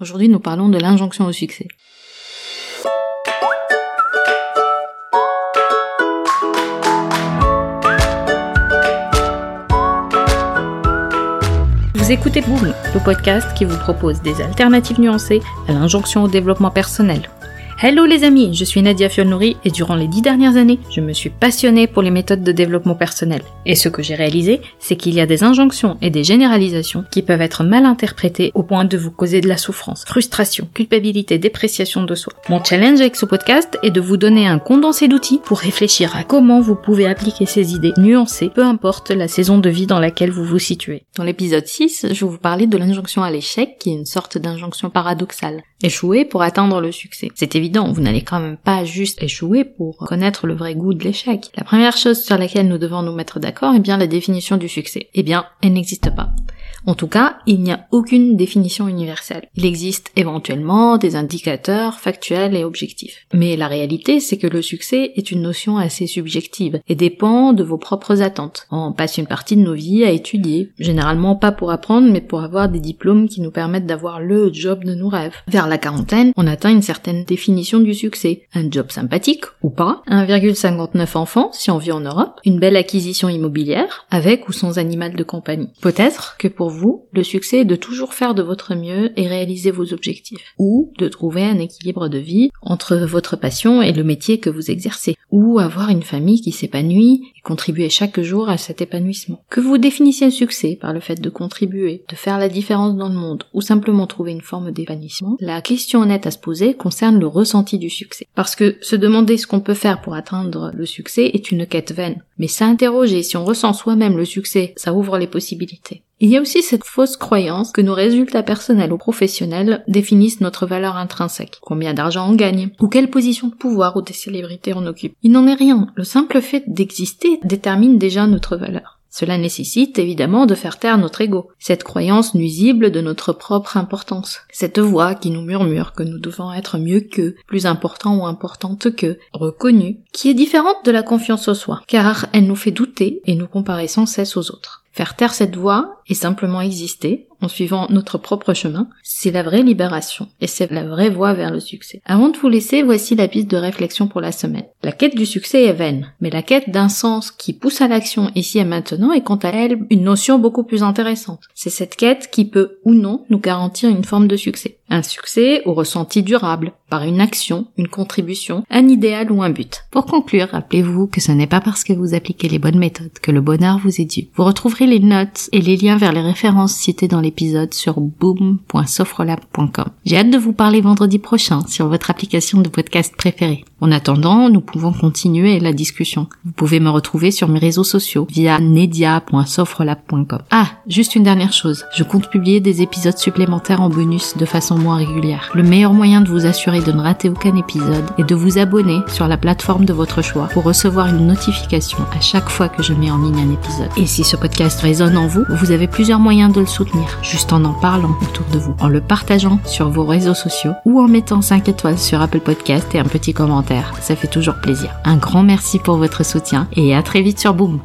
Aujourd'hui, nous parlons de l'injonction au succès. Vous écoutez Boom, le podcast qui vous propose des alternatives nuancées à l'injonction au développement personnel. Hello les amis, je suis Nadia Fiolnouri et durant les dix dernières années, je me suis passionnée pour les méthodes de développement personnel. Et ce que j'ai réalisé, c'est qu'il y a des injonctions et des généralisations qui peuvent être mal interprétées au point de vous causer de la souffrance, frustration, culpabilité, dépréciation de soi. Mon challenge avec ce podcast est de vous donner un condensé d'outils pour réfléchir à comment vous pouvez appliquer ces idées nuancées, peu importe la saison de vie dans laquelle vous vous situez. Dans l'épisode 6, je vous parlais de l'injonction à l'échec, qui est une sorte d'injonction paradoxale. Échouer pour atteindre le succès. C'est évident, vous n'allez quand même pas juste échouer pour connaître le vrai goût de l'échec. La première chose sur laquelle nous devons nous mettre d'accord est bien la définition du succès. Eh bien, elle n'existe pas. En tout cas, il n'y a aucune définition universelle. Il existe éventuellement des indicateurs factuels et objectifs. Mais la réalité, c'est que le succès est une notion assez subjective et dépend de vos propres attentes. On passe une partie de nos vies à étudier, généralement pas pour apprendre, mais pour avoir des diplômes qui nous permettent d'avoir le job de nos rêves. Vers la quarantaine, on atteint une certaine définition du succès. Un job sympathique, ou pas, 1,59 enfants si on vit en Europe, une belle acquisition immobilière, avec ou sans animal de compagnie. Peut-être que pour vous, le succès est de toujours faire de votre mieux et réaliser vos objectifs, ou de trouver un équilibre de vie entre votre passion et le métier que vous exercez, ou avoir une famille qui s'épanouit et contribuer chaque jour à cet épanouissement. Que vous définissiez le succès par le fait de contribuer, de faire la différence dans le monde, ou simplement trouver une forme d'épanouissement, la question honnête à se poser concerne le ressenti du succès. Parce que se demander ce qu'on peut faire pour atteindre le succès est une quête vaine. Mais s'interroger si on ressent soi-même le succès, ça ouvre les possibilités. Il y a aussi cette fausse croyance que nos résultats personnels ou professionnels définissent notre valeur intrinsèque. Combien d'argent on gagne, ou quelle position de pouvoir ou des célébrités on occupe. Il n'en est rien. Le simple fait d'exister détermine déjà notre valeur. Cela nécessite évidemment de faire taire notre ego, cette croyance nuisible de notre propre importance, cette voix qui nous murmure que nous devons être mieux qu'eux, plus importants ou importantes qu'eux, reconnus, qui est différente de la confiance au soi, car elle nous fait douter et nous comparer sans cesse aux autres. Faire taire cette voix et simplement exister en suivant notre propre chemin, c'est la vraie libération et c'est la vraie voie vers le succès. Avant de vous laisser, voici la piste de réflexion pour la semaine. La quête du succès est vaine, mais la quête d'un sens qui pousse à l'action ici et maintenant est quant à elle une notion beaucoup plus intéressante. C'est cette quête qui peut ou non nous garantir une forme de succès. Un succès au ressenti durable, par une action, une contribution, un idéal ou un but. Pour conclure, rappelez-vous que ce n'est pas parce que vous appliquez les bonnes méthodes que le bonheur vous est dû. Vous retrouverez les notes et les liens vers les références citées dans l'épisode sur boom.sofrelab.com. J'ai hâte de vous parler vendredi prochain sur votre application de podcast préférée. En attendant, nous pouvons continuer la discussion. Vous pouvez me retrouver sur mes réseaux sociaux via nedia.sofrelab.com. Ah, juste une dernière chose. Je compte publier des épisodes supplémentaires en bonus de façon moins régulière. Le meilleur moyen de vous assurer de ne rater aucun épisode est de vous abonner sur la plateforme de votre choix pour recevoir une notification à chaque fois que je mets en ligne un épisode. Et si ce résonne en vous, vous avez plusieurs moyens de le soutenir, juste en en parlant autour de vous, en le partageant sur vos réseaux sociaux ou en mettant 5 étoiles sur Apple Podcast et un petit commentaire. Ça fait toujours plaisir. Un grand merci pour votre soutien et à très vite sur Boom.